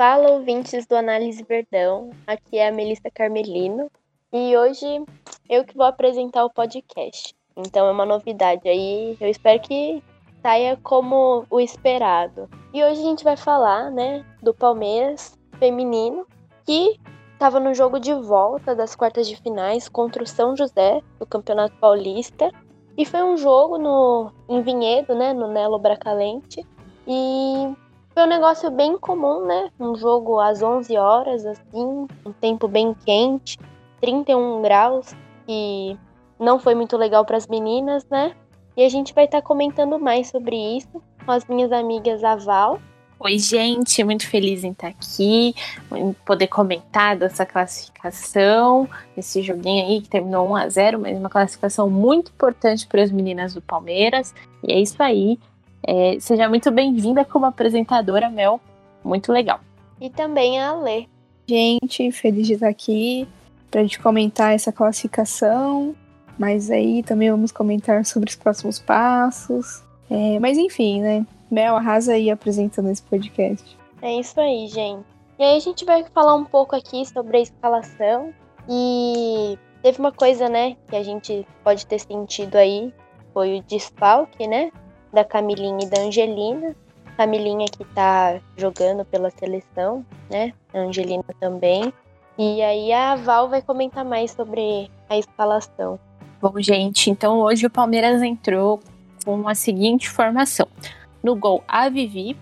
Fala, ouvintes do Análise Verdão. Aqui é a Melissa Carmelino e hoje eu que vou apresentar o podcast. Então é uma novidade aí, eu espero que saia como o esperado. E hoje a gente vai falar, né, do Palmeiras feminino que estava no jogo de volta das quartas de finais contra o São José do Campeonato Paulista. E foi um jogo no em Vinhedo, né, no Nelo Bracalente. E foi um negócio bem comum, né? Um jogo às 11 horas, assim, um tempo bem quente, 31 graus, e não foi muito legal para as meninas, né? E a gente vai estar tá comentando mais sobre isso com as minhas amigas Aval. Oi, gente, muito feliz em estar aqui, em poder comentar dessa classificação, esse joguinho aí que terminou 1 a 0 mas uma classificação muito importante para as meninas do Palmeiras. E é isso aí. É, seja muito bem-vinda como apresentadora, Mel. Muito legal. E também a Alê. Gente, feliz de estar aqui para a gente comentar essa classificação. Mas aí também vamos comentar sobre os próximos passos. É, mas enfim, né? Mel, arrasa aí apresentando esse podcast. É isso aí, gente. E aí a gente vai falar um pouco aqui sobre a escalação. E teve uma coisa, né, que a gente pode ter sentido aí, foi o desfalque, né, da Camilinha e da Angelina. Camilinha que tá jogando pela seleção, né, a Angelina também. E aí a Val vai comentar mais sobre a escalação. Bom, gente, então hoje o Palmeiras entrou com a seguinte formação. No gol, a Vivi.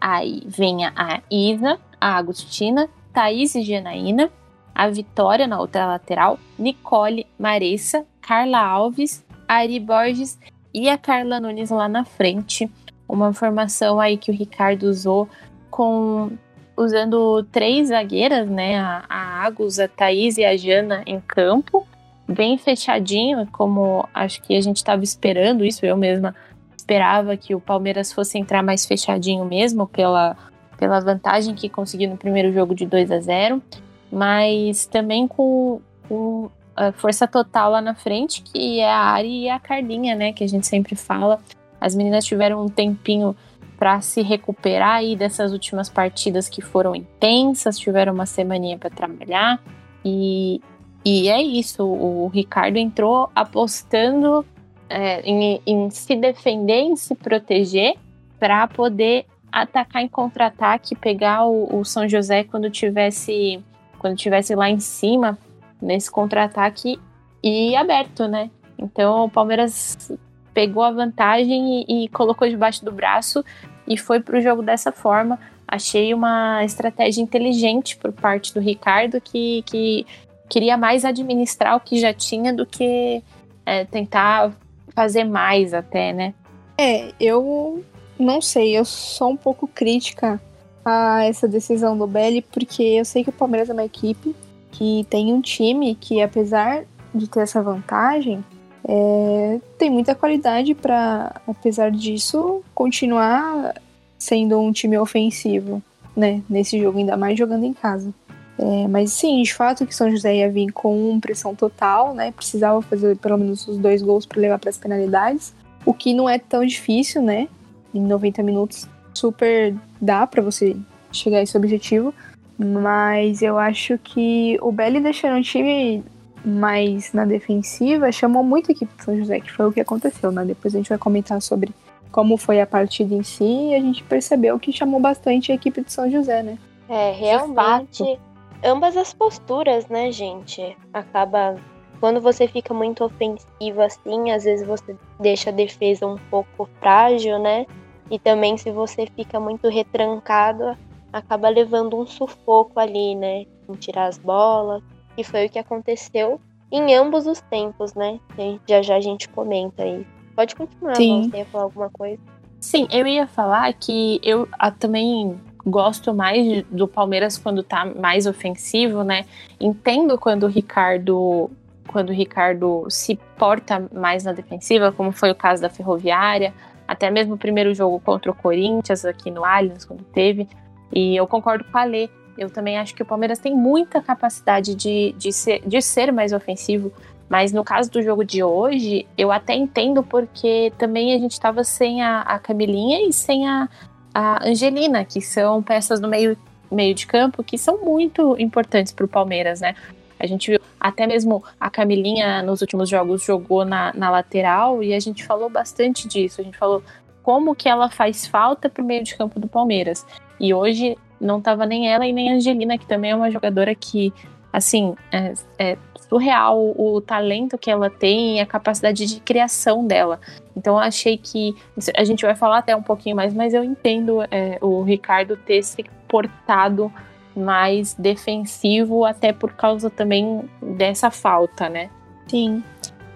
Aí vem a Isa, a Agostina, Thaís e Janaína. A Vitória na outra lateral. Nicole, Maressa, Carla Alves, Ari Borges e a Carla Nunes lá na frente. Uma formação aí que o Ricardo usou com usando três zagueiras, né? A, a Agus, a Thaís e a Jana em campo. Bem fechadinho, como acho que a gente estava esperando isso, eu mesma esperava que o Palmeiras fosse entrar mais fechadinho mesmo, pela, pela vantagem que conseguiu no primeiro jogo de 2 a 0 mas também com, com força total lá na frente, que é a Ari e a Carlinha, né, que a gente sempre fala. As meninas tiveram um tempinho para se recuperar aí dessas últimas partidas que foram intensas, tiveram uma semaninha para trabalhar e, e é isso. O Ricardo entrou apostando é, em, em se defender, em se proteger, para poder atacar em contra-ataque, pegar o, o, São José quando tivesse quando tivesse lá em cima nesse contra-ataque e aberto, né? Então o Palmeiras pegou a vantagem e, e colocou debaixo do braço e foi para o jogo dessa forma. Achei uma estratégia inteligente por parte do Ricardo que, que queria mais administrar o que já tinha do que é, tentar fazer mais até, né? É, eu não sei, eu sou um pouco crítica a essa decisão do Belli, porque eu sei que o Palmeiras é uma equipe que tem um time que, apesar de ter essa vantagem, é, tem muita qualidade para, apesar disso, continuar sendo um time ofensivo, né? Nesse jogo, ainda mais jogando em casa. É, mas sim, de fato que São José ia vir com pressão total, né? Precisava fazer pelo menos os dois gols para levar para as penalidades, o que não é tão difícil, né? Em 90 minutos super dá para você chegar a esse objetivo, mas eu acho que o Belli deixando o time mais na defensiva chamou muito a equipe do São José, que foi o que aconteceu, né? Depois a gente vai comentar sobre como foi a partida em si e a gente percebeu que chamou bastante a equipe de São José, né? É, realmente ambas as posturas, né, gente? Acaba. Quando você fica muito ofensivo assim, às vezes você deixa a defesa um pouco frágil, né? E também se você fica muito retrancado, acaba levando um sufoco ali, né? Em tirar as bolas. E foi o que aconteceu em ambos os tempos, né? Já já a gente comenta aí. Pode continuar, Sim. você ia falar alguma coisa? Sim, eu ia falar que eu também gosto mais do Palmeiras quando tá mais ofensivo, né? Entendo quando o Ricardo quando o Ricardo se porta mais na defensiva, como foi o caso da Ferroviária, até mesmo o primeiro jogo contra o Corinthians aqui no Allianz quando teve. E eu concordo com a Lê. Eu também acho que o Palmeiras tem muita capacidade de, de, ser, de ser mais ofensivo. Mas no caso do jogo de hoje, eu até entendo porque também a gente estava sem a, a Camilinha e sem a, a Angelina, que são peças do meio, meio de campo que são muito importantes para o Palmeiras, né? A gente viu até mesmo a Camilinha nos últimos jogos jogou na, na lateral e a gente falou bastante disso. A gente falou como que ela faz falta para o meio de campo do Palmeiras. E hoje não estava nem ela e nem a Angelina, que também é uma jogadora que, assim, é, é surreal o talento que ela tem e a capacidade de criação dela. Então eu achei que a gente vai falar até um pouquinho mais, mas eu entendo é, o Ricardo ter se portado mais defensivo, até por causa também dessa falta, né? Sim.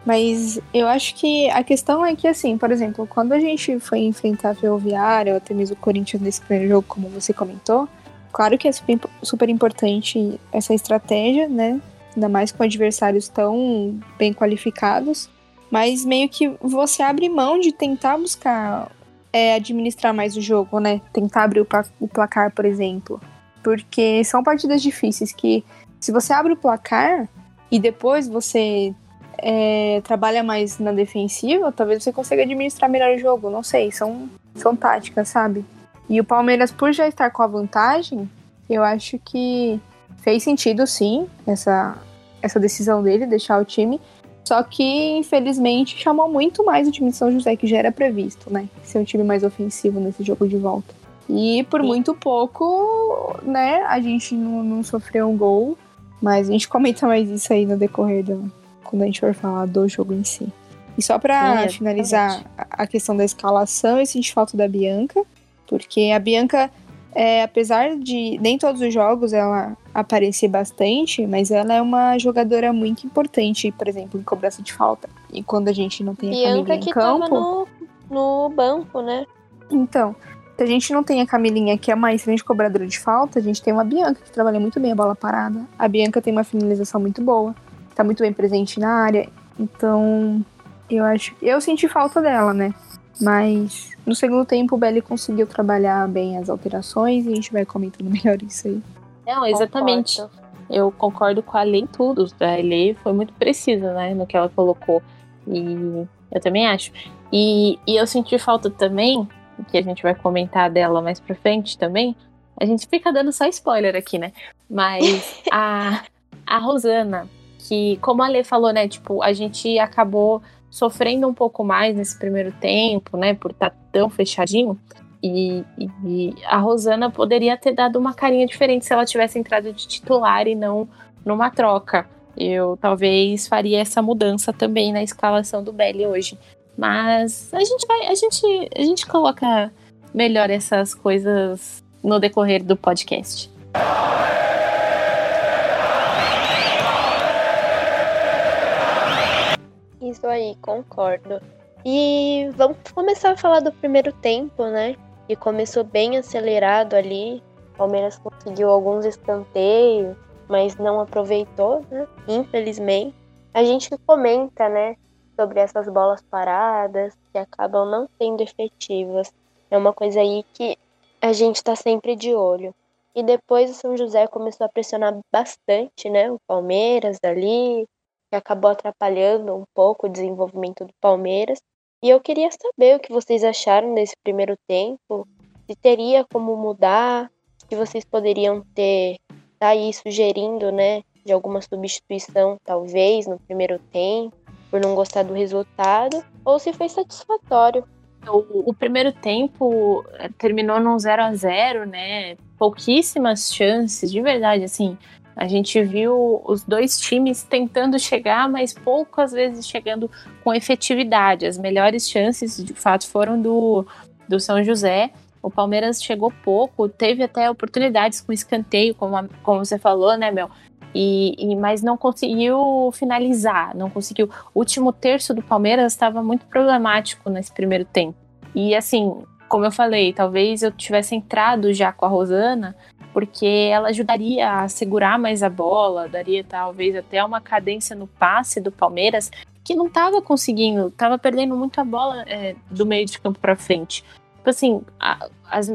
Mas eu acho que a questão é que, assim, por exemplo, quando a gente foi enfrentar a Ferroviária, ou até mesmo o Corinthians nesse primeiro jogo, como você comentou, claro que é super, importante essa estratégia, né? Ainda mais com adversários tão bem qualificados. Mas meio que você abre mão de tentar buscar é, administrar mais o jogo, né? Tentar abrir o placar, por exemplo. Porque são partidas difíceis que, se você abre o placar e depois você é, trabalha mais na defensiva, talvez você consiga administrar melhor o jogo. Não sei, são, são táticas, sabe? E o Palmeiras, por já estar com a vantagem, eu acho que fez sentido sim essa, essa decisão dele, deixar o time. Só que, infelizmente, chamou muito mais o time de São José, que já era previsto, né? Ser um time mais ofensivo nesse jogo de volta. E por sim. muito pouco, né, a gente não, não sofreu um gol. Mas a gente comenta mais isso aí no decorrer do, quando a gente for falar do jogo em si. E só para finalizar a questão da escalação, eu senti falta da Bianca, porque a Bianca, é, apesar de nem todos os jogos ela aparecer bastante, mas ela é uma jogadora muito importante, por exemplo, em cobrança de falta. E quando a gente não tem a Bianca que em campo... No, no banco, né? Então, se a gente não tem a Camilinha, que é uma excelente cobradora de falta, a gente tem uma Bianca, que trabalha muito bem a bola parada. A Bianca tem uma finalização muito boa tá muito bem presente na área. Então, eu acho. Eu senti falta dela, né? Mas no segundo tempo o Belly conseguiu trabalhar bem as alterações e a gente vai comentando melhor isso aí. Não, exatamente. Concordo. Eu concordo com a Lei em tudo. A Lei foi muito precisa, né, no que ela colocou. E eu também acho. E, e eu senti falta também, que a gente vai comentar dela mais pra frente também. A gente fica dando só spoiler aqui, né? Mas a, a Rosana, que, como a Lê falou, né, tipo, a gente acabou sofrendo um pouco mais nesse primeiro tempo, né, por estar tá tão fechadinho. E, e, a Rosana poderia ter dado uma carinha diferente se ela tivesse entrado de titular e não numa troca. Eu talvez faria essa mudança também na escalação do Belly hoje. Mas a gente vai, a gente, a gente coloca melhor essas coisas no decorrer do podcast. Isso aí, concordo. E vamos começar a falar do primeiro tempo, né? Que começou bem acelerado ali. O Palmeiras conseguiu alguns escanteios, mas não aproveitou, né? Infelizmente. A gente comenta, né? Sobre essas bolas paradas que acabam não sendo efetivas. É uma coisa aí que a gente tá sempre de olho. E depois o São José começou a pressionar bastante, né? O Palmeiras ali, que acabou atrapalhando um pouco o desenvolvimento do Palmeiras. E eu queria saber o que vocês acharam desse primeiro tempo, se teria como mudar, se vocês poderiam ter tá aí sugerindo, né, de alguma substituição talvez no primeiro tempo, por não gostar do resultado, ou se foi satisfatório. O, o primeiro tempo eh, terminou num 0 a 0 né? Pouquíssimas chances, de verdade, assim. A gente viu os dois times tentando chegar, mas poucas vezes chegando com efetividade. As melhores chances, de fato, foram do, do São José. O Palmeiras chegou pouco, teve até oportunidades com escanteio, como, a, como você falou, né, Mel? E, e, mas não conseguiu finalizar, não conseguiu. O último terço do Palmeiras estava muito problemático nesse primeiro tempo. E assim, como eu falei, talvez eu tivesse entrado já com a Rosana porque ela ajudaria a segurar mais a bola, daria talvez até uma cadência no passe do Palmeiras, que não estava conseguindo, estava perdendo muito a bola é, do meio de campo para frente. Tipo assim, a,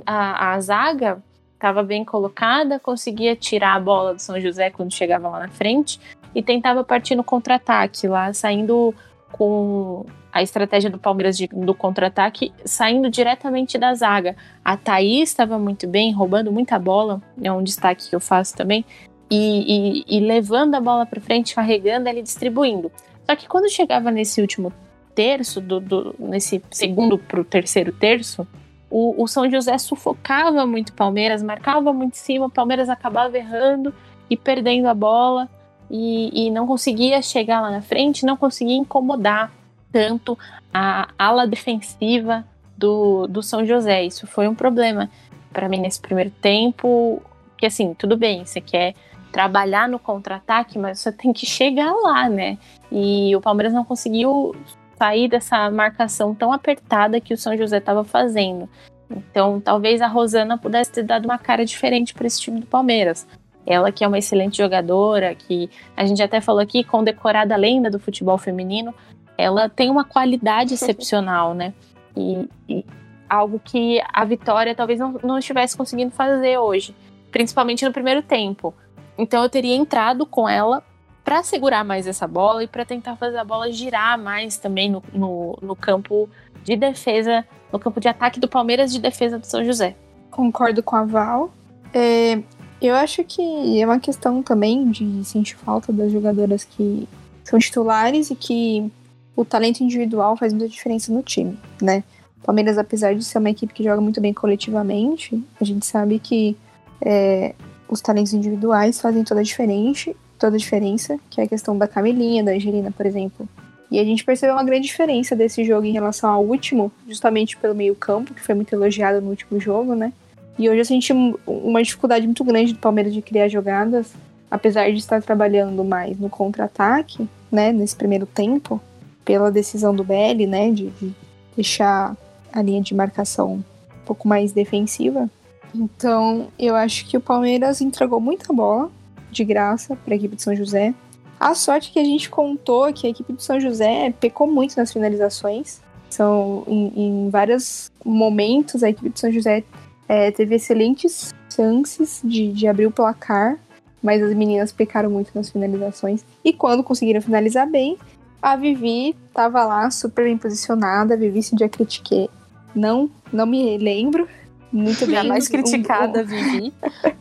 a, a zaga estava bem colocada, conseguia tirar a bola do São José quando chegava lá na frente e tentava partir no contra-ataque, lá saindo com a estratégia do Palmeiras de, do contra-ataque saindo diretamente da zaga. A Thaís estava muito bem, roubando muita bola, é um destaque que eu faço também, e, e, e levando a bola para frente, carregando ela e distribuindo. Só que quando chegava nesse último terço, do, do nesse segundo para o terceiro terço, o, o, São José sufocava muito o Palmeiras, marcava muito em cima, o Palmeiras acabava errando e perdendo a bola e, e não conseguia chegar lá na frente, não conseguia incomodar tanto a ala defensiva do, do São José. Isso foi um problema para mim nesse primeiro tempo. Que assim, tudo bem, você quer trabalhar no contra-ataque, mas você tem que chegar lá, né? E o Palmeiras não conseguiu sair dessa marcação tão apertada que o São José estava fazendo. Então, talvez a Rosana pudesse ter dado uma cara diferente para esse time do Palmeiras. Ela que é uma excelente jogadora, que a gente até falou aqui, condecorada lenda do futebol feminino, ela tem uma qualidade excepcional, né? E, e, algo que a Vitória talvez não, não estivesse conseguindo fazer hoje, principalmente no primeiro tempo. Então eu teria entrado com ela para segurar mais essa bola e para tentar fazer a bola girar mais também no, no, no, campo de defesa, no campo de ataque do Palmeiras de defesa do São José. Concordo com a Val. É, eu acho que é uma questão também de sentir falta das jogadoras que são titulares e que o talento individual faz muita diferença no time, né? Palmeiras, apesar de ser uma equipe que joga muito bem coletivamente, a gente sabe que é, os talentos individuais fazem toda a diferença, toda a diferença, que é a questão da Camelinha, da Angelina, por exemplo. E a gente percebeu uma grande diferença desse jogo em relação ao último, justamente pelo meio-campo, que foi muito elogiado no último jogo, né? E hoje eu senti uma dificuldade muito grande do Palmeiras de criar jogadas, apesar de estar trabalhando mais no contra-ataque, né, nesse primeiro tempo, pela decisão do BL, né, de, de deixar a linha de marcação um pouco mais defensiva. Então, eu acho que o Palmeiras entregou muita bola de graça para a equipe de São José. A sorte que a gente contou que a equipe de São José pecou muito nas finalizações. São em, em vários momentos a equipe de São José é, teve excelentes chances de, de abrir o placar, mas as meninas pecaram muito nas finalizações. E quando conseguiram finalizar bem, a Vivi estava lá super bem posicionada. A Vivi, se dia critiquei, não, não me lembro muito bem. mais criticada, um, um, Vivi.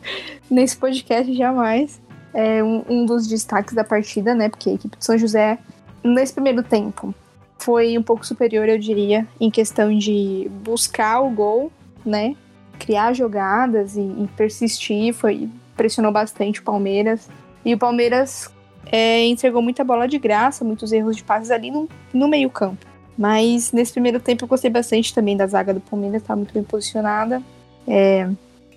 Nesse podcast, jamais. É um, um dos destaques da partida, né? Porque a equipe de São José, nesse primeiro tempo, foi um pouco superior, eu diria, em questão de buscar o gol, né? Criar jogadas e, e persistir, foi pressionou bastante o Palmeiras. E o Palmeiras é, entregou muita bola de graça, muitos erros de passes ali no, no meio-campo. Mas nesse primeiro tempo eu gostei bastante também da zaga do Palmeiras, estava muito bem posicionada. É,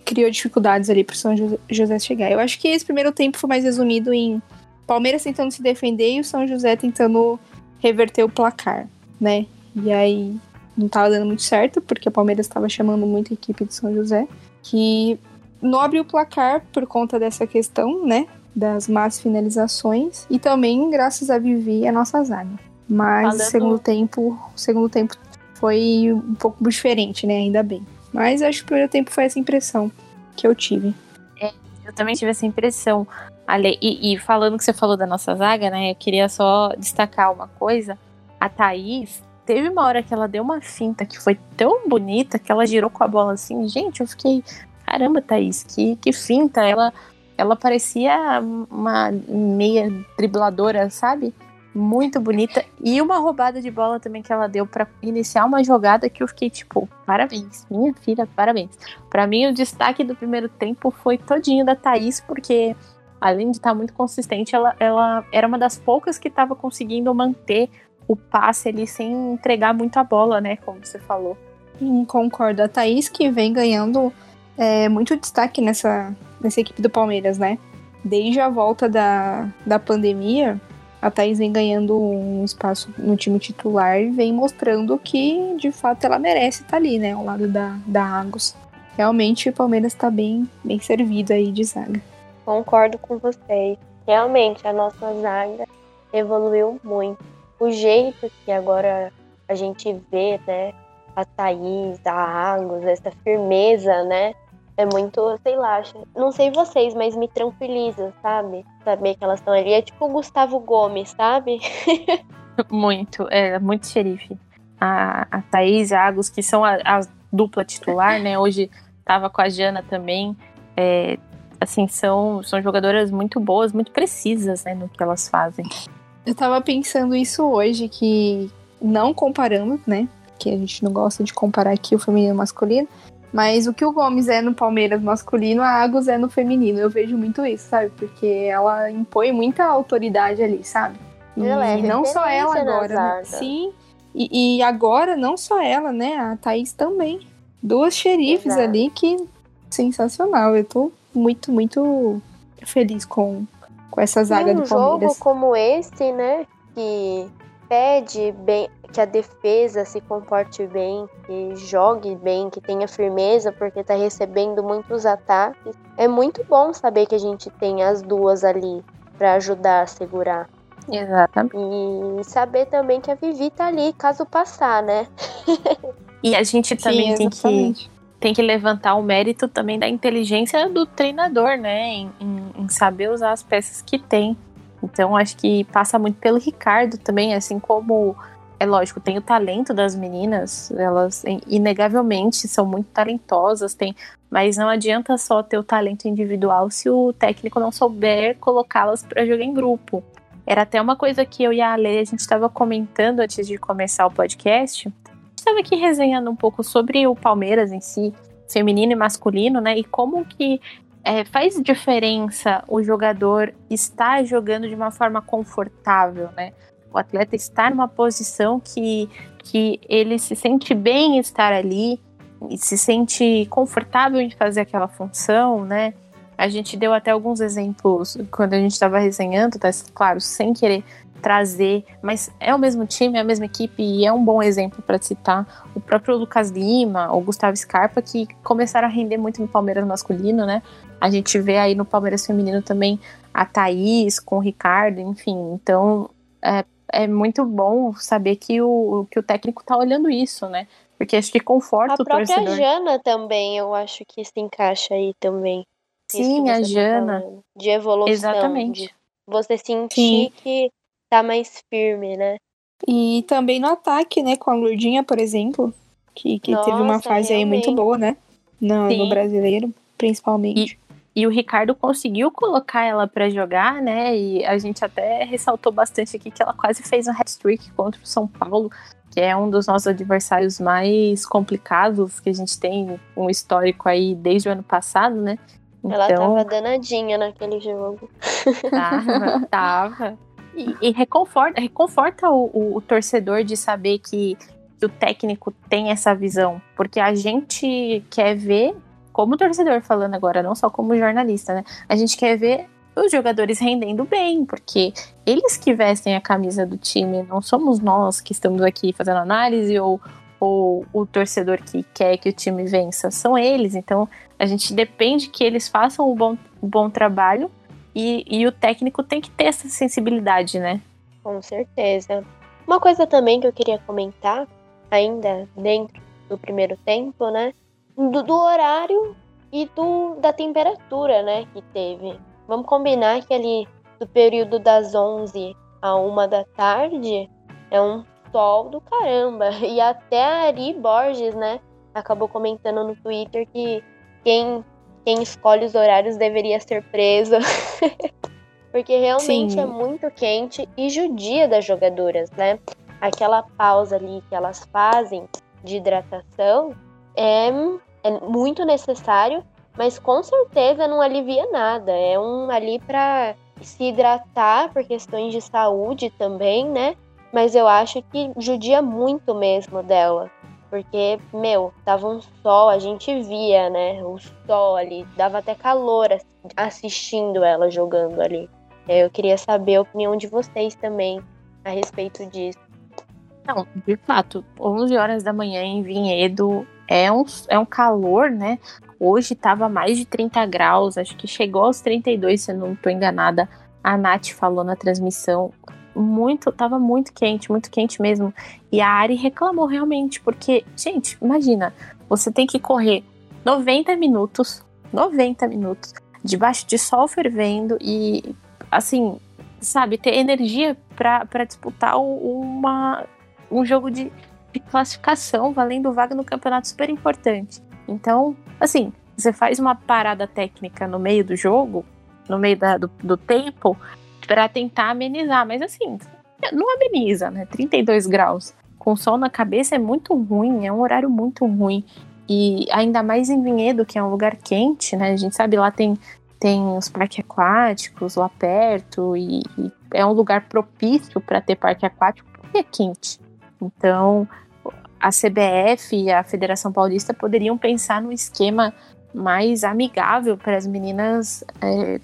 criou dificuldades ali para o São José chegar. Eu acho que esse primeiro tempo foi mais resumido em Palmeiras tentando se defender e o São José tentando reverter o placar, né? E aí não estava dando muito certo, porque o Palmeiras estava chamando muito a equipe de São José, que não abriu o placar por conta dessa questão, né? Das más finalizações e também graças a Vivi a nossa zaga. Mas Falando... segundo tempo, segundo tempo foi um pouco diferente, né? Ainda bem. Mas acho que o primeiro tempo foi essa impressão que eu tive. É, eu também tive essa impressão. Ale, e, e falando que você falou da nossa zaga, né? Eu queria só destacar uma coisa. A Thaís, Teve uma hora que ela deu uma finta que foi tão bonita que ela girou com a bola assim. Gente, eu fiquei. Caramba, Thaís, que, que finta. Ela, ela parecia uma meia dribladora, sabe? Muito bonita. E uma roubada de bola também que ela deu para iniciar uma jogada que eu fiquei tipo, parabéns, minha filha, parabéns. Para mim, o destaque do primeiro tempo foi todinho da Thaís, porque além de estar tá muito consistente, ela, ela era uma das poucas que estava conseguindo manter o passe ali sem entregar muito a bola, né? Como você falou. Sim, concordo. A Thaís que vem ganhando é, muito destaque nessa, nessa equipe do Palmeiras, né? Desde a volta da, da pandemia, a Thaís vem ganhando um espaço no time titular e vem mostrando que, de fato, ela merece estar ali, né? Ao lado da, da Agus. Realmente, o Palmeiras está bem, bem servido aí de zaga. Concordo com vocês. Realmente, a nossa zaga evoluiu muito o jeito que agora a gente vê, né, a Thaís, a Agus, essa firmeza, né, é muito, sei lá, não sei vocês, mas me tranquiliza, sabe? Saber que elas estão ali. É tipo o Gustavo Gomes, sabe? Muito, é muito xerife. A, a Thaís e a Agus, que são a, a dupla titular, né? Hoje tava com a Jana também. É, assim, são, são jogadoras muito boas, muito precisas, né, no que elas fazem. Eu tava pensando isso hoje, que não comparando, né? Que a gente não gosta de comparar aqui o feminino e o masculino. Mas o que o Gomes é no Palmeiras masculino, a Agus é no feminino. Eu vejo muito isso, sabe? Porque ela impõe muita autoridade ali, sabe? E ela é não só ela agora, né? Sim. E, e agora, não só ela, né? A Thaís também. Duas xerifes Exato. ali que sensacional. Eu tô muito, muito feliz com, com essa zaga E um do jogo Palmeiras. como esse, né, que pede bem que a defesa se comporte bem, que jogue bem, que tenha firmeza, porque tá recebendo muitos ataques. É muito bom saber que a gente tem as duas ali pra ajudar a segurar. Exatamente. E saber também que a Vivi tá ali caso passar, né? E a gente também Sim, tem que. Tem que levantar o mérito também da inteligência do treinador, né? Em, em- em saber usar as peças que tem. Então, acho que passa muito pelo Ricardo também, assim como. É lógico, tem o talento das meninas, elas in- inegavelmente são muito talentosas, tem, mas não adianta só ter o talento individual se o técnico não souber colocá-las para jogar em grupo. Era até uma coisa que eu e a Ale, a gente estava comentando antes de começar o podcast. Estava aqui resenhando um pouco sobre o Palmeiras em si, feminino e masculino, né? E como que é, faz diferença o jogador estar jogando de uma forma confortável, né? O atleta estar numa posição que, que ele se sente bem em estar ali, e se sente confortável em fazer aquela função, né? A gente deu até alguns exemplos quando a gente estava resenhando, tá? Claro, sem querer trazer, mas é o mesmo time, é a mesma equipe e é um bom exemplo para citar o próprio Lucas Lima, o Gustavo Scarpa, que começaram a render muito no Palmeiras masculino, né? A gente vê aí no Palmeiras feminino também a Thaís com o Ricardo, enfim. Então é, é muito bom saber que o, que o técnico tá olhando isso, né? Porque acho que conforta A o própria torcedor. Jana também, eu acho que se encaixa aí também. Sim, a tá Jana. falando. De evolução. Exatamente. De você sentir Sim. que tá mais firme, né? E também no ataque, né? Com a Lurdinha, por exemplo. Que, que teve uma Nossa, fase aí muito realmente. boa, né? No, no brasileiro, principalmente. E o Ricardo conseguiu colocar ela pra jogar, né? E a gente até ressaltou bastante aqui que ela quase fez um hat-trick contra o São Paulo, que é um dos nossos adversários mais complicados que a gente tem um histórico aí desde o ano passado, né? Ela Então, tava danadinha naquele jogo. Tava, tava. E, e reconforta, reconforta o, o- o torcedor de saber que, que o técnico tem essa visão. Porque a gente quer ver, como torcedor falando agora, não só como jornalista, né? A gente quer ver os jogadores rendendo bem, porque eles que vestem a camisa do time, não somos nós que estamos aqui fazendo análise ou, ou o torcedor que quer que o time vença, são eles. Então a gente depende que eles façam um bom, bom trabalho e, e o técnico tem que ter essa sensibilidade, né? Com certeza. Uma coisa também que eu queria comentar, ainda dentro do primeiro tempo, né? Do, do horário e do, da temperatura, né? Que teve. Vamos combinar que ali do período das 11 a 1 da tarde é um sol do caramba. E até a Ari Borges, né? Acabou comentando no Twitter que quem, quem escolhe os horários deveria ser preso. Porque realmente Sim. é muito quente e judia das jogadoras, né? Aquela pausa ali que elas fazem de hidratação é, é muito necessário, mas com certeza não alivia nada. É um ali para se hidratar por questões de saúde também, né? Mas eu acho que judia muito mesmo dela. Porque, meu, tava um sol, a gente via, né? O sol ali, dava até calor ass- assistindo ela jogando ali. É, Eu queria saber a opinião de vocês também a respeito disso. Não, de fato, 11 horas da manhã em Vinhedo é um, é um calor, né? Hoje tava mais de 30 graus, acho que chegou aos 32, se eu não tô enganada. A Nath falou na transmissão. Muito, tava muito quente, muito quente mesmo. E a Ari reclamou realmente, porque, gente, imagina, você tem que correr 90 minutos, 90 minutos, debaixo de sol fervendo e, assim, sabe, ter energia para disputar uma, um jogo de, de classificação valendo vaga no campeonato super importante. Então, assim, você faz uma parada técnica no meio do jogo, no meio da, do, do tempo, para tentar amenizar, mas assim, não ameniza, né? 32 graus com sol na cabeça é muito ruim, é um horário muito ruim. E ainda mais em Vinhedo, que é um lugar quente, né? A gente sabe lá tem tem os parques aquáticos lá perto e, e é um lugar propício para ter parque aquático porque é quente. Então, a CBF e a Federação Paulista poderiam pensar num esquema mais amigável para as meninas é,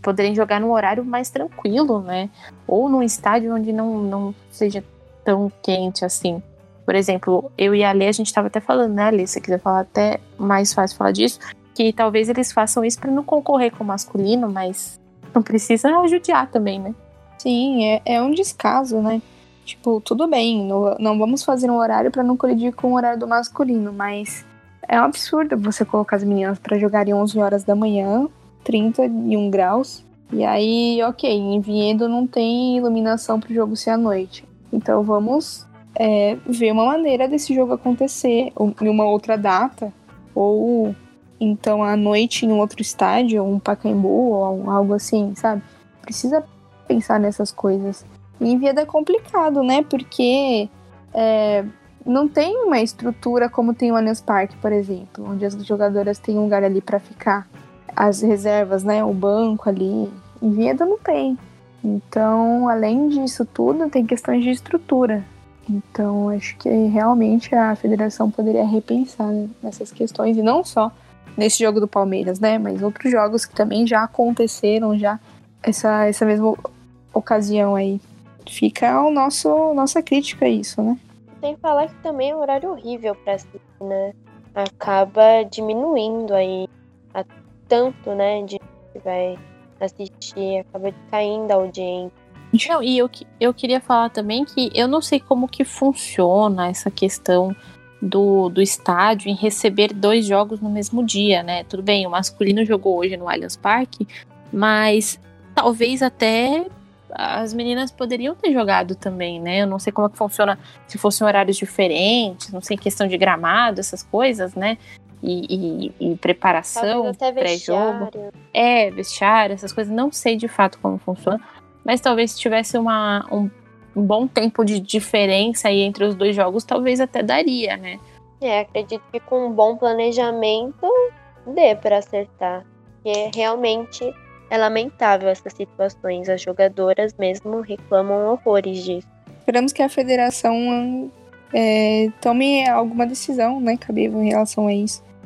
poderem jogar num horário mais tranquilo, né? Ou num estádio onde não, não seja tão quente assim. Por exemplo, eu e a Lê, a gente estava até falando, né, Lê? Se você quiser falar até mais fácil falar disso, que talvez eles façam isso para não concorrer com o masculino, mas não precisa judiar também, né? Sim, é, é um descaso, né? Tipo, tudo bem, não, não vamos fazer um horário para não colidir com o horário do masculino, mas é um absurdo você colocar as meninas para jogarem 11 horas da manhã, 31 graus, e aí, ok, em Vinhedo não tem iluminação para o jogo ser à noite. Então vamos é, ver uma maneira desse jogo acontecer em uma outra data, ou então à noite em um outro estádio, um Pacaembu ou algo assim, sabe? Precisa pensar nessas coisas. E em Vieda é complicado, né? Porque é, não tem uma estrutura como tem o Allianz Parque, por exemplo, onde as jogadoras têm um lugar ali para ficar. As reservas, né? O banco ali. Em Vieda não tem. Então, além disso tudo, tem questões de estrutura. Então, acho que realmente a federação poderia repensar nessas questões, e não só nesse jogo do Palmeiras, né? Mas outros jogos que também já aconteceram, já essa, essa mesma ocasião aí. Fica o nosso nossa crítica a isso, né? Sem falar que também é um horário horrível para assistir, né? Acaba diminuindo aí tanto, né, de que vai assistir, acaba caindo a audiência. Não, e eu, eu queria falar também que eu não sei como que funciona essa questão do, do estádio em receber dois jogos no mesmo dia, né? Tudo bem, o masculino jogou hoje no Allianz Parque, mas talvez até as meninas poderiam ter jogado também, né? Eu não sei como é que funciona se fossem horários diferentes, não sei questão de gramado, essas coisas, né? E, e, e preparação, pré-jogo. É, vestiário, essas coisas. Não sei de fato como funciona, mas talvez se tivesse uma, um um bom tempo de diferença aí entre os dois jogos, talvez até daria, né? É, acredito que com um bom planejamento dê para acertar. Porque realmente é lamentável essas situações. As jogadoras mesmo reclamam horrores disso. Esperamos que a federação é, tome alguma decisão, né, cabível em relação a isso,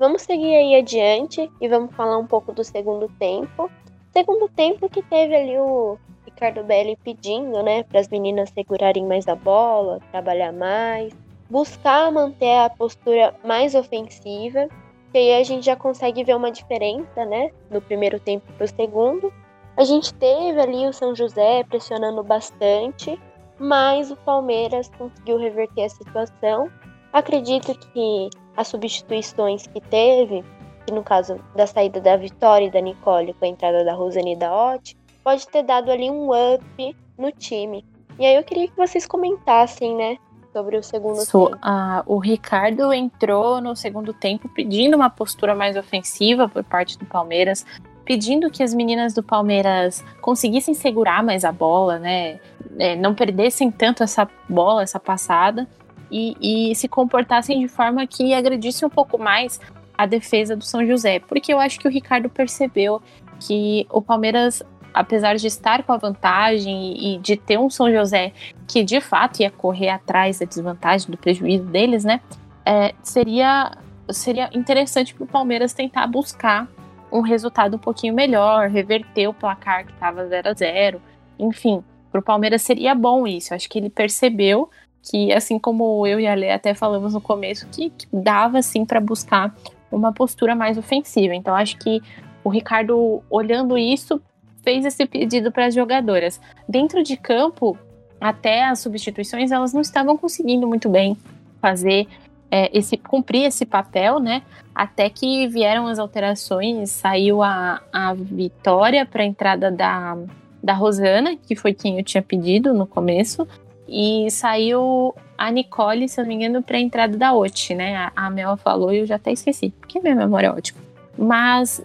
Vamos seguir aí adiante e vamos falar um pouco do segundo tempo. Segundo tempo que teve ali o Ricardo Belli pedindo, né, para as meninas segurarem mais a bola, trabalhar mais, buscar manter a postura mais ofensiva. Que aí a gente já consegue ver uma diferença, né, no primeiro tempo para o segundo. A gente teve ali o São José pressionando bastante, mas o Palmeiras conseguiu reverter a situação. Acredito que as substituições que teve, que no caso da saída da Vitória e da Nicole com a entrada da Rosane e da Ott, pode ter dado ali um up no time. E aí eu queria que vocês comentassem, né, sobre o segundo so, tempo. O Ricardo entrou no segundo tempo pedindo uma postura mais ofensiva por parte do Palmeiras, pedindo que as meninas do Palmeiras conseguissem segurar mais a bola, né, é, não perdessem tanto essa bola, essa passada e, e se comportassem de forma que agredisse um pouco mais a defesa do São José. Porque eu acho que o Ricardo percebeu que o Palmeiras, apesar de estar com a vantagem e de ter um São José que de fato ia correr atrás da desvantagem, do prejuízo deles, né? É, seria, seria interessante para o Palmeiras tentar buscar um resultado um pouquinho melhor, reverter o placar que estava 0 a 0 Enfim, para o Palmeiras seria bom isso. Acho que ele percebeu que, assim como eu e a Lê até falamos no começo, que, que dava sim para buscar uma postura mais ofensiva. Então, acho que o Ricardo, olhando isso, fez esse pedido para as jogadoras. Dentro de campo, até as substituições, elas não estavam conseguindo muito bem fazer é, esse cumprir esse papel, né? Até que vieram as alterações, saiu a, a vitória para a entrada da, da Rosana, que foi quem eu tinha pedido no começo, e saiu a Nicole, se eu não me engano, para a entrada da Oti, né? A, a Mel falou e eu já até esqueci, porque minha memória é ótima. Mas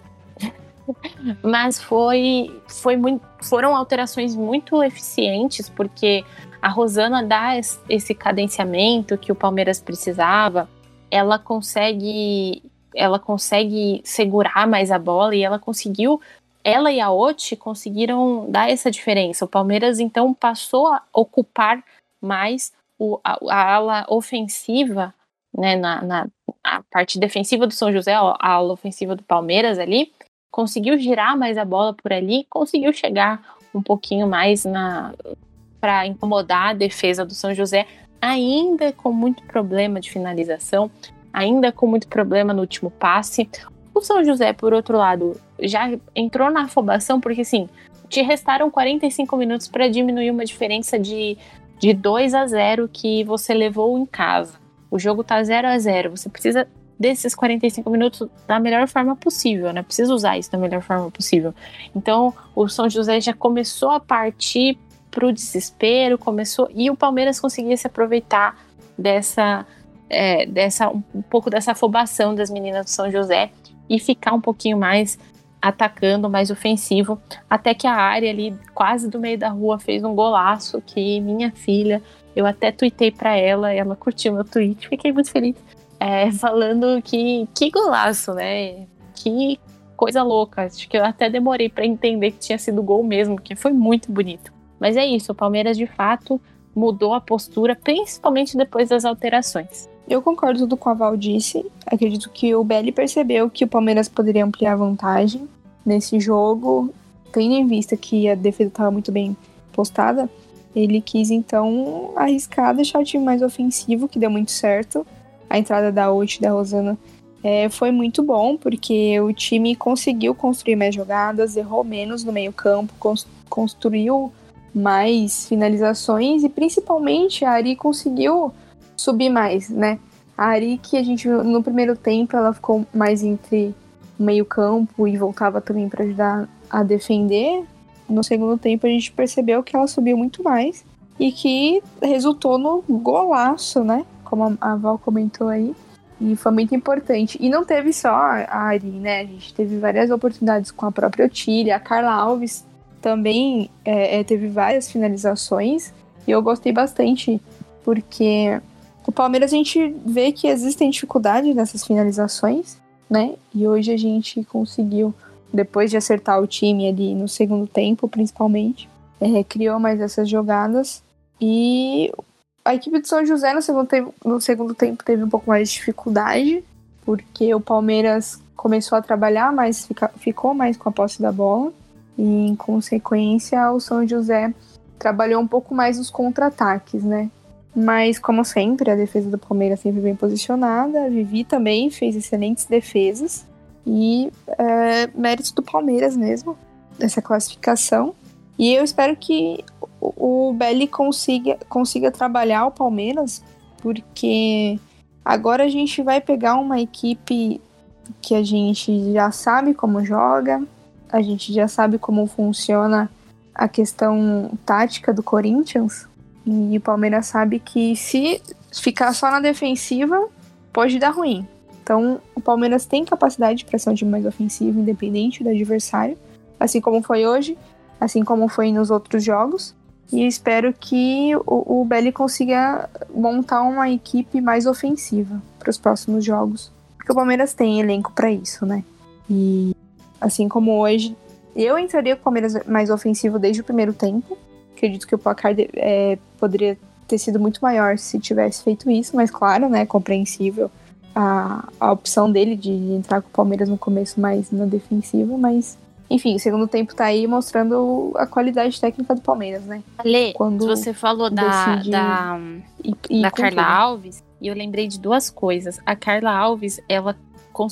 mas foi, foi muito, foram alterações muito eficientes, porque a Rosana dá esse cadenciamento que o Palmeiras precisava, ela consegue ela consegue segurar mais a bola e ela conseguiu ela e a Oti conseguiram dar essa diferença. O Palmeiras então passou a ocupar mais o, a, a ala ofensiva, né, na, na a parte defensiva do São José, a ala ofensiva do Palmeiras ali, conseguiu girar mais a bola por ali, conseguiu chegar um pouquinho mais na para incomodar a defesa do São José, ainda com muito problema de finalização, ainda com muito problema no último passe. O São José, por outro lado, já entrou na afobação porque assim, te restaram 45 minutos para diminuir uma diferença de, de 2 a 0 que você levou em casa. O jogo tá 0 a 0, você precisa desses 45 minutos da melhor forma possível, né? Precisa usar isso da melhor forma possível. Então, o São José já começou a partir pro desespero, começou e o Palmeiras conseguia se aproveitar dessa é, dessa um, pouco dessa afobação das meninas do São José e ficar um pouquinho mais atacando, mais ofensivo, até que a área ali quase do meio da rua fez um golaço que minha filha, eu até tuitei para ela, ela curtiu meu tweet, fiquei muito feliz é, falando que que golaço, né? Que coisa louca. Acho que eu até demorei para entender que tinha sido gol mesmo, porque foi muito bonito. Mas é isso, o Palmeiras de fato mudou a postura, principalmente depois das alterações. Eu concordo com a Val disse. Acredito que o Belli percebeu que o Palmeiras poderia ampliar a vantagem nesse jogo, tendo em vista que a defesa estava muito bem postada. Ele quis então arriscar deixar o time mais ofensivo, que deu muito certo a entrada da e da Rosana é, foi muito bom, porque o time conseguiu construir mais jogadas, errou menos no meio-campo, construiu mais finalizações e principalmente a Ari conseguiu subir mais, né? A Ari que a gente no primeiro tempo, ela ficou mais entre meio-campo e voltava também para ajudar a defender. No segundo tempo a gente percebeu que ela subiu muito mais e que resultou no golaço, né? como a Val comentou aí. E foi muito importante. E não teve só a Ari, né? A gente teve várias oportunidades com a própria Otília. A Carla Alves também é, é, teve várias finalizações. E eu gostei bastante, porque o Palmeiras a gente vê que existem dificuldades nessas finalizações, né? E hoje a gente conseguiu, depois de acertar o time ali no segundo tempo, principalmente, é, criou mais essas jogadas. E a equipe de São José no segundo, tempo, no segundo tempo teve um pouco mais de dificuldade, porque o Palmeiras começou a trabalhar, mas fica, ficou mais com a posse da bola. E, em consequência, o São José trabalhou um pouco mais os contra-ataques, né? Mas, como sempre, a defesa do Palmeiras sempre bem posicionada. A Vivi também fez excelentes defesas. E é, mérito do Palmeiras mesmo, dessa classificação. E eu espero que o Belli consiga, consiga trabalhar o Palmeiras, porque agora a gente vai pegar uma equipe que a gente já sabe como joga, a gente já sabe como funciona a questão tática do Corinthians. E o Palmeiras sabe que se ficar só na defensiva, pode dar ruim. Então, o Palmeiras tem capacidade de pressão de mais ofensivo, independente do adversário, assim como foi hoje, assim como foi nos outros jogos. E espero que o, o Belly consiga montar uma equipe mais ofensiva para os próximos jogos. Porque o Palmeiras tem elenco para isso, né? E assim como hoje, eu entraria com o Palmeiras mais ofensivo desde o primeiro tempo. Acredito que o placar é, poderia ter sido muito maior se tivesse feito isso, mas claro, né, compreensível a, a opção dele de entrar com o Palmeiras no começo mais na defensiva, mas enfim, o segundo tempo tá aí mostrando a qualidade técnica do Palmeiras, né? Ale, Quando você falou da, da, e, e da Carla Alves, e eu lembrei de duas coisas. A Carla Alves, ela,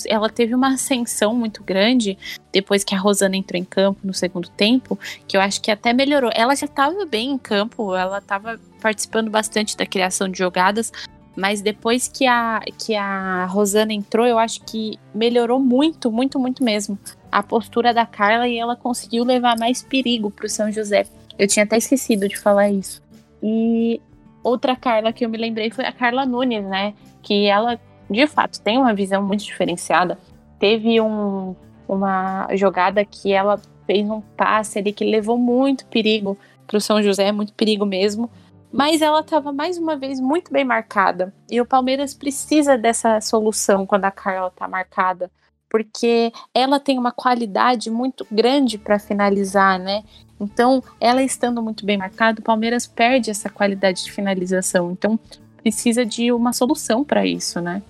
ela teve uma ascensão muito grande depois que a Rosana entrou em campo no segundo tempo, que eu acho que até melhorou. Ela já estava bem em campo, ela estava participando bastante da criação de jogadas, mas depois que a, que a Rosana entrou, eu acho que melhorou muito, muito, muito mesmo a postura da Carla e ela conseguiu levar mais perigo para o São José. Eu tinha até esquecido de falar isso. E outra Carla que eu me lembrei foi a Carla Nunes, né? Que ela, de fato, tem uma visão muito diferenciada. Teve um, uma jogada que ela fez um passe ali que levou muito perigo para o São José, muito perigo mesmo mas ela estava mais uma vez muito bem marcada. E o Palmeiras precisa dessa solução quando a Carla está marcada, porque ela tem uma qualidade muito grande para finalizar, né? Então, ela estando muito bem marcada, o Palmeiras perde essa qualidade de finalização. Então, precisa de uma solução para isso, né?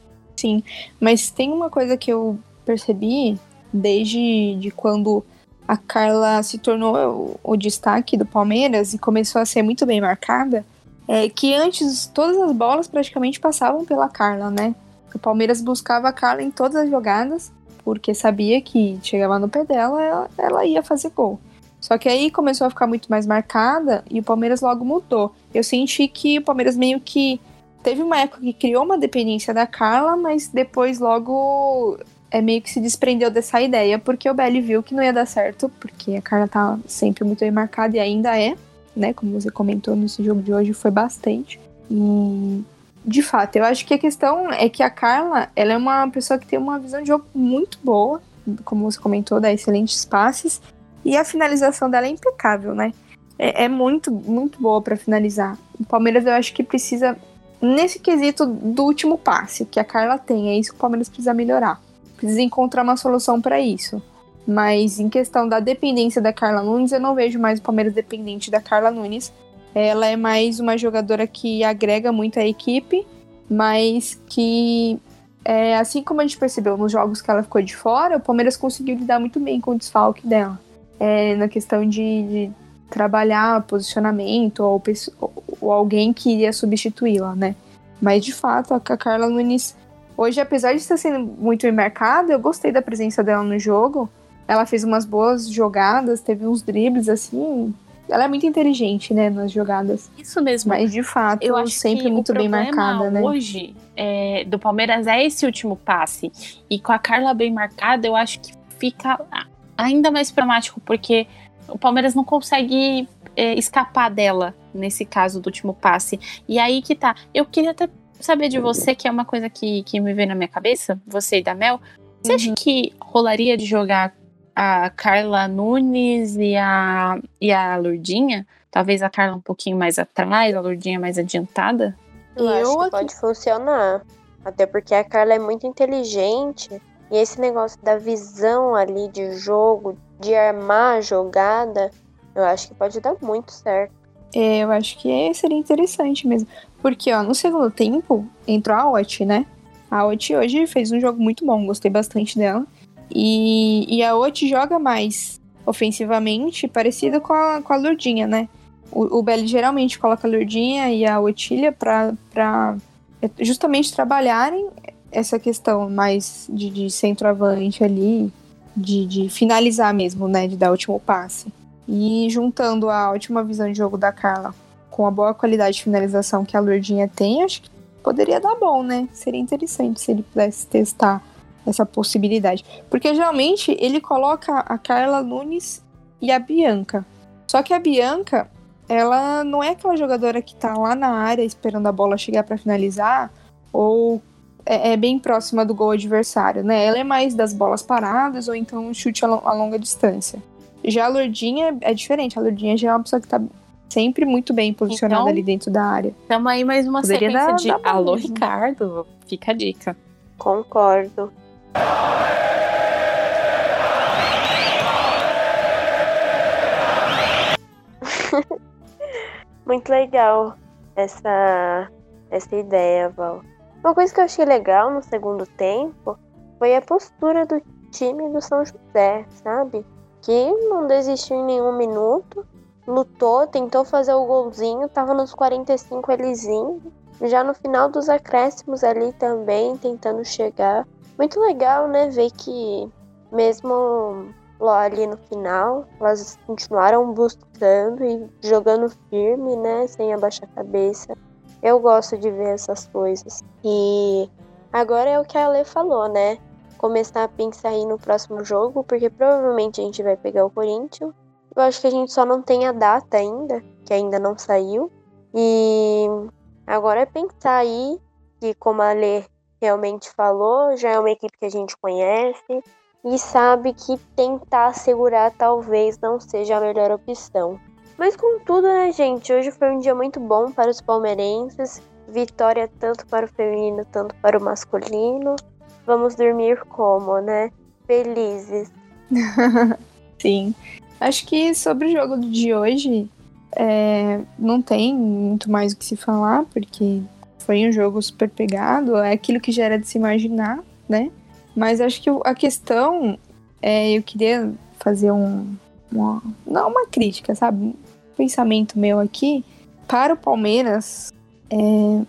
Sim, mas tem uma coisa que eu percebi desde de quando a Carla se tornou o, o destaque do Palmeiras e começou a ser muito bem marcada, é que antes todas as bolas praticamente passavam pela Carla, né? O Palmeiras buscava a Carla em todas as jogadas, porque sabia que chegava no pé dela, ela, ela ia fazer gol. Só que aí começou a ficar muito mais marcada e o Palmeiras logo mudou. Eu senti que o Palmeiras meio que teve uma época que criou uma dependência da Carla, mas depois logo é meio que se desprendeu dessa ideia, porque o Belly viu que não ia dar certo, porque a Carla tá sempre muito bem marcada e ainda é né? Como você comentou nesse jogo de hoje, foi bastante. E de fato, eu acho que a questão é que a Carla, ela é uma pessoa que tem uma visão de jogo muito boa, como você comentou, dá excelentes passes, e a finalização dela é impecável, né? É, é muito, muito boa para finalizar. O Palmeiras eu acho que precisa, nesse quesito do último passe, que a Carla tem, é isso que o Palmeiras precisa melhorar. Precisa encontrar uma solução para isso. Mas em questão da dependência da Carla Nunes, eu não vejo mais o Palmeiras dependente da Carla Nunes. Ela é mais uma jogadora que agrega muito à equipe, mas que, é, assim como a gente percebeu nos jogos que ela ficou de fora, o Palmeiras conseguiu lidar muito bem com o desfalque dela. É, na questão de, de trabalhar posicionamento ou, ou, alguém que iria substituí-la, né? Mas de fato, a Carla Nunes, hoje, apesar de estar sendo muito bem marcada, eu gostei da presença dela no jogo. Ela fez umas boas jogadas, teve uns dribles assim. Ela é muito inteligente, né, nas jogadas. Isso mesmo. Mas de fato, eu acho sempre muito bem marcada, né? Hoje, é, do Palmeiras é esse último passe. E com a Carla bem marcada, eu acho que fica ainda mais problemático, porque o Palmeiras não consegue é, escapar dela nesse caso do último passe. E aí que tá. Eu queria até saber de você, que é uma coisa que, que me veio na minha cabeça, você e da Mel. Você uhum. acha que rolaria de jogar a Carla Nunes e a, e a Lourdinha. Talvez a Carla um pouquinho mais atrás, a Lourdinha mais adiantada. Eu, Eu acho que pode funcionar. Até porque a Carla é muito inteligente. E esse negócio da visão ali de jogo, de armar a jogada, eu acho que pode dar muito certo. É, eu acho que seria interessante mesmo. Porque, ó, no segundo tempo, entrou a Ot, né? A Ot hoje fez um jogo muito bom, gostei bastante dela. E, e a Oti joga mais ofensivamente, parecido com a, com a Lurdinha, né? O, o Belly geralmente coloca a Lurdinha e a Otília para justamente trabalharem essa questão mais de, de centroavante ali, de, de finalizar mesmo, né? De dar o último passe. E juntando a ótima visão de jogo da Carla com a boa qualidade de finalização que a Lurdinha tem, acho que poderia dar bom, né? Seria interessante se ele pudesse testar essa possibilidade. Porque geralmente ele coloca a Carla Nunes e a Bianca. Só que a Bianca, ela não é aquela jogadora que tá lá na área esperando a bola chegar para finalizar ou é, é, bem próxima do gol adversário, né? Ela é mais das bolas paradas ou então um chute a, a longa distância. Já a Lourdinha é diferente. A Lourdinha já é uma pessoa que tá sempre muito bem posicionada então, ali dentro da área. Tamo aí mais uma Poderia sequência dar, de dar Alô, Ricardo. Fica a dica. Concordo. Muito legal essa, essa ideia, Val. Uma coisa que eu achei legal no segundo tempo foi a postura do time do São José, sabe? Que não desistiu em nenhum minuto, lutou, tentou fazer o golzinho, tava nos 45 elizinho, já no final dos acréscimos ali também, tentando chegar. Muito legal, né, ver que mesmo lá ali no final, elas continuaram buscando e jogando firme, né, sem abaixar a cabeça. Eu gosto de ver essas coisas. E agora é o que a Ale falou, né? Começar a pensar aí no próximo jogo, porque provavelmente a gente vai pegar o Corinthians. Eu acho que a gente só não tem a data ainda, que ainda não saiu. E agora é pensar aí que, como a Ale realmente falou, já é uma equipe que a gente conhece e sabe que tentar segurar talvez não seja a melhor opção. Mas contudo, né, gente? Hoje foi um dia muito bom para os palmeirenses. Vitória tanto para o feminino, tanto para o masculino. Vamos dormir como, né? Felizes. Sim. Acho que sobre o jogo de hoje, é, não tem muito mais o que se falar, porque foi um jogo super pegado, é aquilo que já era de se imaginar, né? Mas acho que a questão é, eu queria fazer um, uma, não uma crítica, sabe? Pensamento meu aqui para o Palmeiras é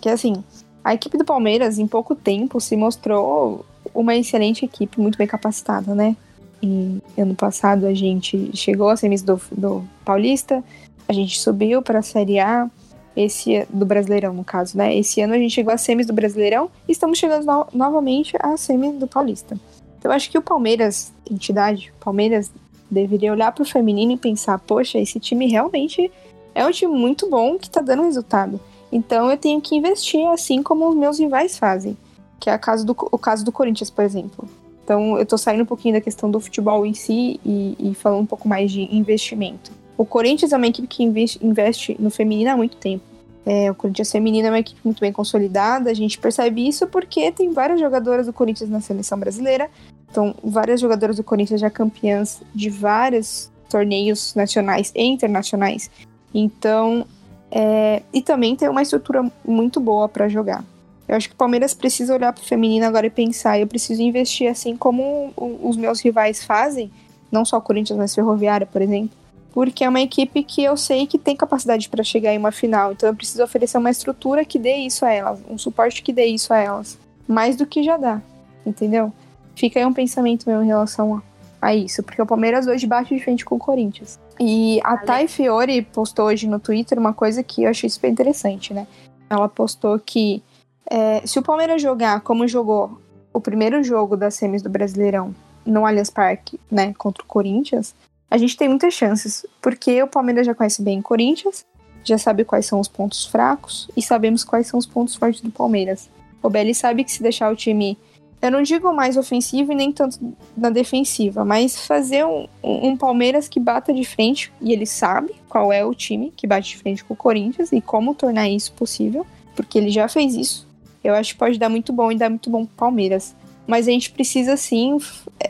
que assim a equipe do Palmeiras em pouco tempo se mostrou uma excelente equipe, muito bem capacitada, né? E ano passado a gente chegou a semis do, do Paulista, a gente subiu para a Série A, esse do Brasileirão no caso, né? Esse ano a gente chegou a semis do Brasileirão e estamos chegando no, novamente a semis do Paulista. Então eu acho que o Palmeiras, entidade, Palmeiras deveria olhar para o feminino e pensar: poxa, esse time realmente é um time muito bom que está dando resultado. Então eu tenho que investir assim como os meus rivais fazem, que é caso do, o caso do Corinthians, por exemplo. Então eu estou saindo um pouquinho da questão do futebol em si e, e, falando um pouco mais de investimento. O Corinthians é uma equipe que investe, investe no feminino há muito tempo. É, o Corinthians feminino é uma equipe muito bem consolidada, a gente percebe isso porque tem várias jogadoras do Corinthians na seleção brasileira, então, várias jogadoras do Corinthians já campeãs de vários torneios nacionais e internacionais. Então, é, e também tem uma estrutura muito boa para jogar. Eu acho que o Palmeiras precisa olhar para o feminino agora e pensar: eu preciso investir assim como os meus rivais fazem, não só o Corinthians, mas Ferroviária, por exemplo, porque é uma equipe que eu sei que tem capacidade para chegar em uma final. Então, eu preciso oferecer uma estrutura que dê isso a elas, um suporte que dê isso a elas, mais do que já dá, entendeu? Fica aí um pensamento meu em relação a, isso, porque o Palmeiras hoje bate de frente com o Corinthians. E a Thay Fiore postou hoje no Twitter uma coisa que eu achei super interessante, né? Ela postou que é, se o Palmeiras jogar como jogou o primeiro jogo das semis do Brasileirão no Allianz Parque, né, contra o Corinthians, a gente tem muitas chances, porque o Palmeiras já conhece bem o Corinthians, já sabe quais são os pontos fracos e sabemos quais são os pontos fortes do Palmeiras. O Belli sabe que se deixar o time eu não digo mais ofensivo e nem tanto na defensiva, mas fazer um, um, Palmeiras que bata de frente, e ele sabe qual é o time que bate de frente com o Corinthians e como tornar isso possível, porque ele já fez isso. Eu acho que pode dar muito bom e dar muito bom pro Palmeiras. Mas a gente precisa sim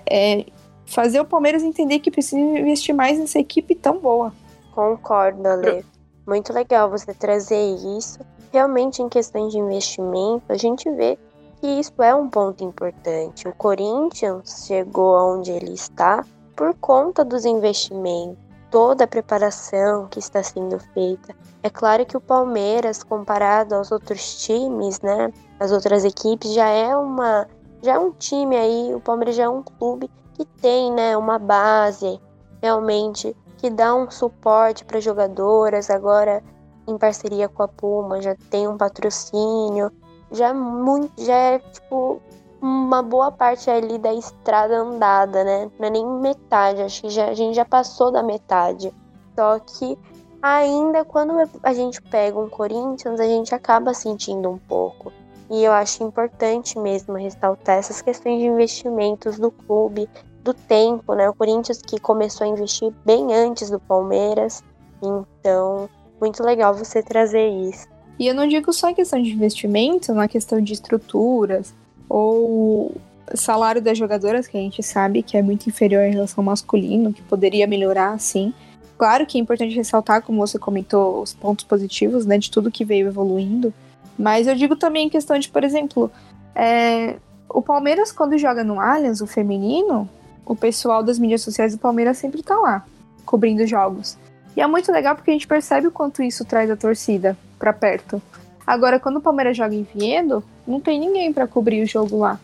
é, fazer o Palmeiras entender que precisa investir mais nessa equipe tão boa. Concordo, Ale. Muito legal você trazer isso. Realmente, em questões de investimento, a gente vê que isso é um ponto importante. O Corinthians chegou aonde ele está por conta dos investimentos, toda a preparação que está sendo feita. É claro que o Palmeiras, comparado aos outros times, né, as outras equipes, já é uma, já é um time aí. O Palmeiras já é um clube que tem, né, uma base realmente que dá um suporte para jogadoras. Agora, em parceria com a Puma, já tem um patrocínio já é muito, já é tipo uma boa parte ali da estrada andada, né? Não é nem metade, acho que já, a gente já passou da metade. Só que ainda quando a gente pega um Corinthians, a gente acaba sentindo um pouco. E eu acho importante mesmo ressaltar essas questões de investimentos do clube, do tempo, né? O Corinthians que começou a investir bem antes do Palmeiras. Então, muito legal você trazer isso. E eu não digo só em questão de investimento, na questão de estruturas ou salário das jogadoras, que a gente sabe que é muito inferior em relação ao masculino, que poderia melhorar, sim. Claro que é importante ressaltar, como você comentou, os pontos positivos, né, de tudo que veio evoluindo, Mas eu digo também em questão de, por exemplo, é, o Palmeiras, quando joga no Allianz, o feminino, o pessoal das mídias sociais do Palmeiras sempre tá lá, cobrindo jogos. E é muito legal porque a gente percebe o quanto isso traz a torcida para perto. Agora, quando o Palmeiras joga em Viedo, não tem ninguém para cobrir o jogo lá.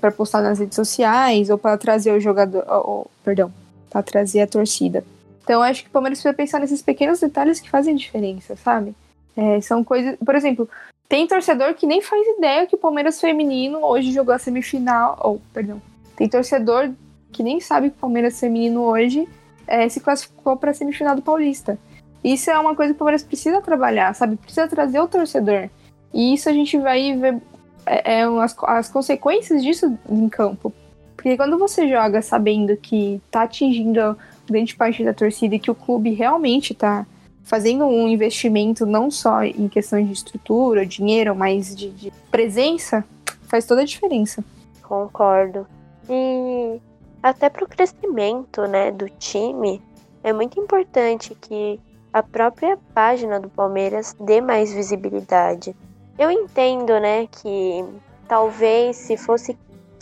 para postar nas redes sociais ou para trazer o jogador. Ou, perdão, para trazer a torcida. Então, acho que o Palmeiras precisa pensar nesses pequenos detalhes que fazem diferença, sabe? É, são coisas. Por exemplo, tem torcedor que nem faz ideia que o Palmeiras feminino hoje jogou a semifinal. Ou, perdão. Tem torcedor que nem sabe que o Palmeiras feminino hoje é, se classificou para a semifinal do Paulista. Isso é uma coisa que o Palmeiras precisa trabalhar, sabe? Precisa trazer o torcedor. E isso a gente vai ver é, é, as, as consequências disso em campo. Porque quando você joga sabendo que tá atingindo grande parte da torcida e que o clube realmente tá fazendo um investimento não só em questões de estrutura, dinheiro, mas de, de presença, faz toda a diferença. Concordo. E até para o crescimento né, do time, é muito importante que a própria página do Palmeiras dê mais visibilidade. Eu entendo, né, que talvez se fosse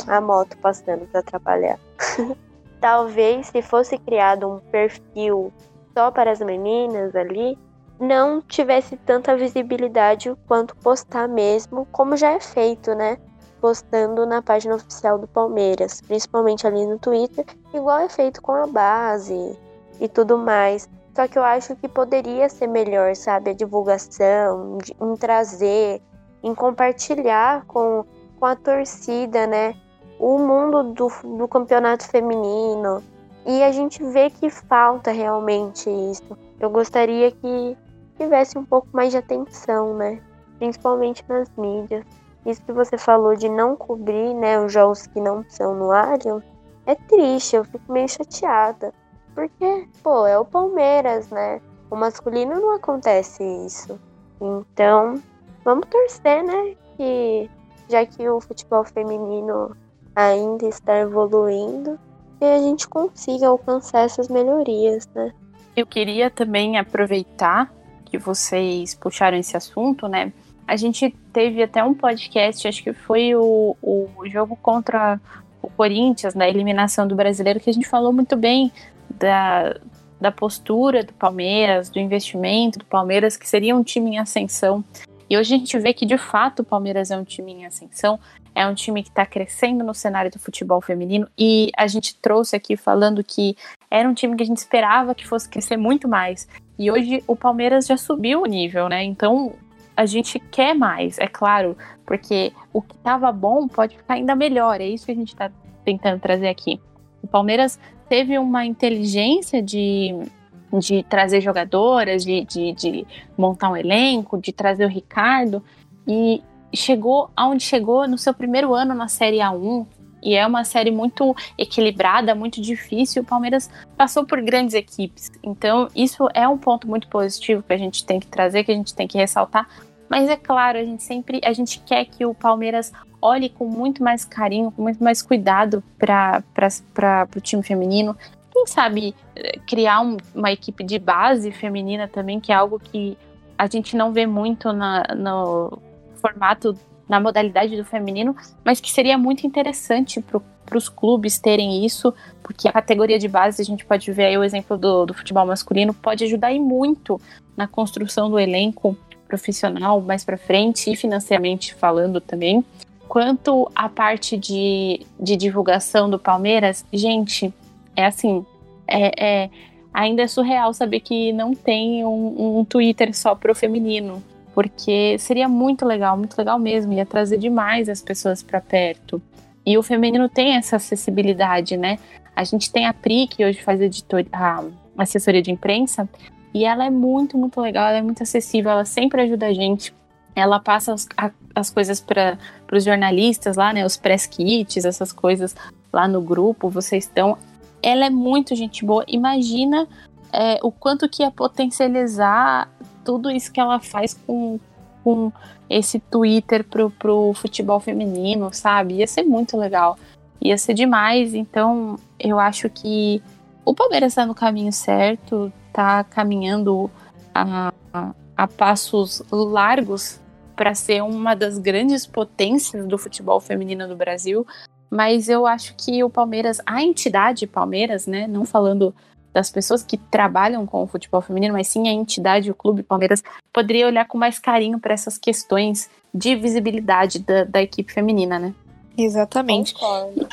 a moto passando para atrapalhar. talvez se fosse criado um perfil só para as meninas ali, não tivesse tanta visibilidade quanto postar mesmo, como já é feito, né? Postando na página oficial do Palmeiras, principalmente ali no Twitter, igual é feito com a base e tudo mais. Só que eu acho que poderia ser melhor, sabe? A divulgação, em trazer, em compartilhar com, com a torcida, né? O mundo do, do campeonato feminino. E a gente vê que falta realmente isso. Eu gostaria que tivesse um pouco mais de atenção, né? Principalmente nas mídias. Isso que você falou de não cobrir, né, os jogos que não são no Allianz, é triste, eu fico meio chateada. Porque, pô, é o Palmeiras, né? O masculino não acontece isso. Então, vamos torcer, né? Que já que o futebol feminino ainda está evoluindo, que a gente consiga alcançar essas melhorias, né? Eu queria também aproveitar que vocês puxaram esse assunto, né? A gente teve até um podcast, acho que foi o, o jogo contra o Corinthians, na eliminação do brasileiro, que a gente falou muito bem da, da postura do Palmeiras, do investimento do Palmeiras, que seria um time em ascensão. E hoje a gente vê que de fato o Palmeiras é um time em ascensão, é um time que está crescendo no cenário do futebol feminino. E a gente trouxe aqui falando que era um time que a gente esperava que fosse crescer muito mais. E hoje o Palmeiras já subiu o nível, né? Então a gente quer mais, é claro, porque o que estava bom pode ficar ainda melhor. É isso que a gente está tentando trazer aqui. O Palmeiras teve uma inteligência de, de trazer jogadoras, de, de, de montar um elenco, de trazer o Ricardo, e chegou aonde chegou no seu primeiro ano na Série A1, e é uma série muito equilibrada, muito difícil. O Palmeiras passou por grandes equipes. Então, isso é um ponto muito positivo que a gente tem que trazer, que a gente tem que ressaltar. Mas é claro, a gente sempre a gente quer que o Palmeiras olhe com muito mais carinho, com muito mais cuidado para o time feminino. Quem sabe eh, criar um, uma equipe de base feminina também, que é algo que a gente não vê muito na, no formato, na modalidade do feminino, mas que seria muito interessante para os clubes terem isso, porque a categoria de base, a gente pode ver aí o exemplo do, do futebol masculino, pode ajudar e muito na construção do elenco profissional mais para frente e financeiramente falando também. Quanto à parte de, de divulgação do Palmeiras, gente, é assim, é, é ainda é surreal saber que não tem um, um Twitter só pro feminino, porque seria muito legal, muito legal mesmo, ia trazer demais as pessoas para perto. E o feminino tem essa acessibilidade, né? A gente tem a Pri, que hoje faz editor, a assessoria de imprensa, e ela é muito, muito legal, ela é muito acessível, ela sempre ajuda a gente ela passa as, a, as coisas para os jornalistas lá, né? Os press kits, essas coisas lá no grupo, vocês estão. Ela é muito gente boa. Imagina é, o quanto que ia potencializar tudo isso que ela faz com, com esse Twitter pro, pro futebol feminino, sabe? Ia ser muito legal. Ia ser demais. Então, eu acho que o Palmeiras está no caminho certo, tá caminhando a, a, a passos largos para ser uma das grandes potências do futebol feminino do Brasil. Mas eu acho que o Palmeiras, a entidade Palmeiras, né, não falando das pessoas que trabalham com o futebol feminino, mas sim a entidade, o clube Palmeiras, poderia olhar com mais carinho para essas questões de visibilidade da, da equipe feminina, né? Exatamente. Concordo.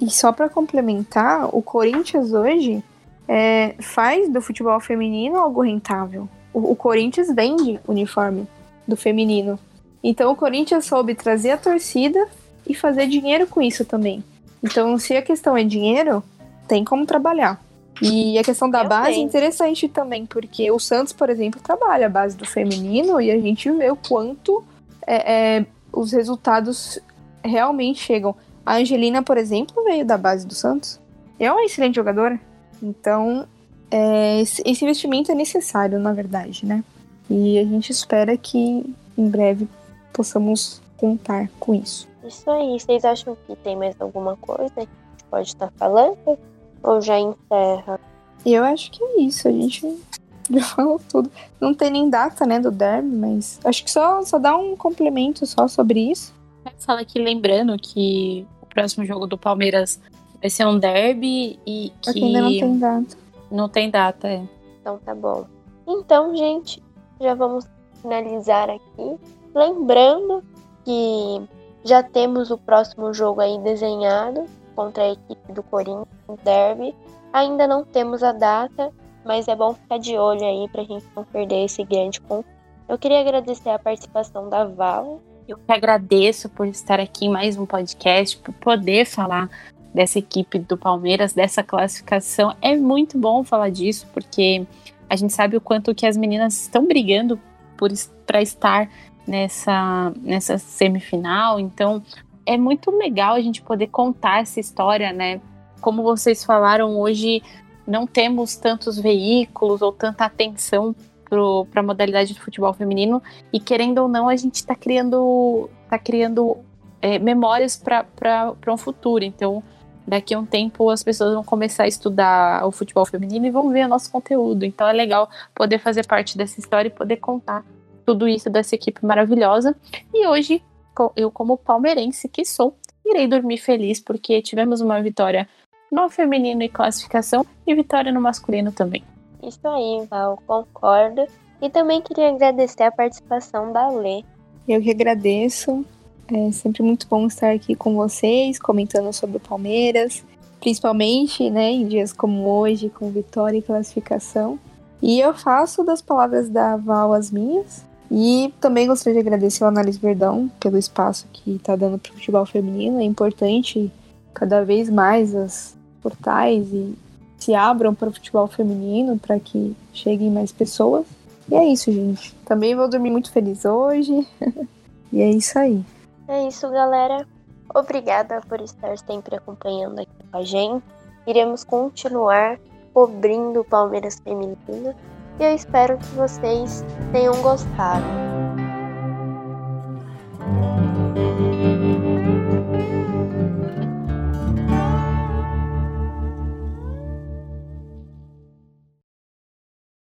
E só para complementar, o Corinthians hoje é, faz do futebol feminino algo rentável. O, o, Corinthians vende uniforme do feminino. Então o Corinthians soube trazer a torcida e fazer dinheiro com isso também. Então, se a questão é dinheiro, tem como trabalhar. E a questão da Eu base é interessante também, porque o Santos, por exemplo, trabalha a base do feminino e a gente vê o quanto é, é, os resultados realmente chegam. A Angelina, por exemplo, veio da base do Santos. É uma excelente jogadora. Então, é, esse investimento é necessário, na verdade, né? E a gente espera que em breve possamos contar com isso. Isso aí. Vocês acham que tem mais alguma coisa que a gente pode estar falando? Ou já encerra? Eu acho que é isso. A gente já falou tudo. Não tem nem data, né, do derby, mas acho que só, só dá um complemento só sobre isso. Fala aqui lembrando que o próximo jogo do Palmeiras vai ser um derby e que... Porque ainda não tem data. Não tem data, é. Então tá bom. Então, gente, já vamos finalizar aqui. Lembrando que já temos o próximo jogo aí desenhado contra a equipe do Corinthians, derby. Ainda não temos a data, mas é bom ficar de olho aí pra gente não perder esse grande confronto. Eu queria agradecer a participação da Val. Eu que agradeço por estar aqui em mais um podcast, por poder falar dessa equipe do Palmeiras, dessa classificação. É muito bom falar disso, porque a gente sabe o quanto que as meninas estão brigando para estar nessa, nessa semifinal. Então, é muito legal a gente poder contar essa história, né? Como vocês falaram, hoje não temos tantos veículos ou tanta atenção para a modalidade de futebol feminino e querendo ou não a gente está criando tá criando é, memórias para um futuro então daqui a um tempo as pessoas vão começar a estudar o futebol feminino e vão ver o nosso conteúdo então é legal poder fazer parte dessa história e poder contar tudo isso dessa equipe maravilhosa. E hoje, eu, como palmeirense que sou, irei dormir feliz porque tivemos uma vitória no feminino e classificação e vitória no masculino também. Isso aí, Val, concordo. E também queria agradecer a participação da Lê. Eu que agradeço. É sempre muito bom estar aqui com vocês, comentando sobre o Palmeiras, principalmente né, em dias como hoje, com vitória e classificação. E eu faço das palavras da Val as minhas. E também gostaria de agradecer ao Análise Verdão pelo espaço que está dando para o futebol feminino. É importante cada vez mais as portais e se abram para o futebol feminino para que cheguem mais pessoas. E é isso, gente. Também vou dormir muito feliz hoje. e é isso aí. É isso, galera. Obrigada por estar sempre acompanhando aqui com a gente. Iremos continuar cobrindo o Palmeiras Feminino e eu espero que vocês tenham gostado.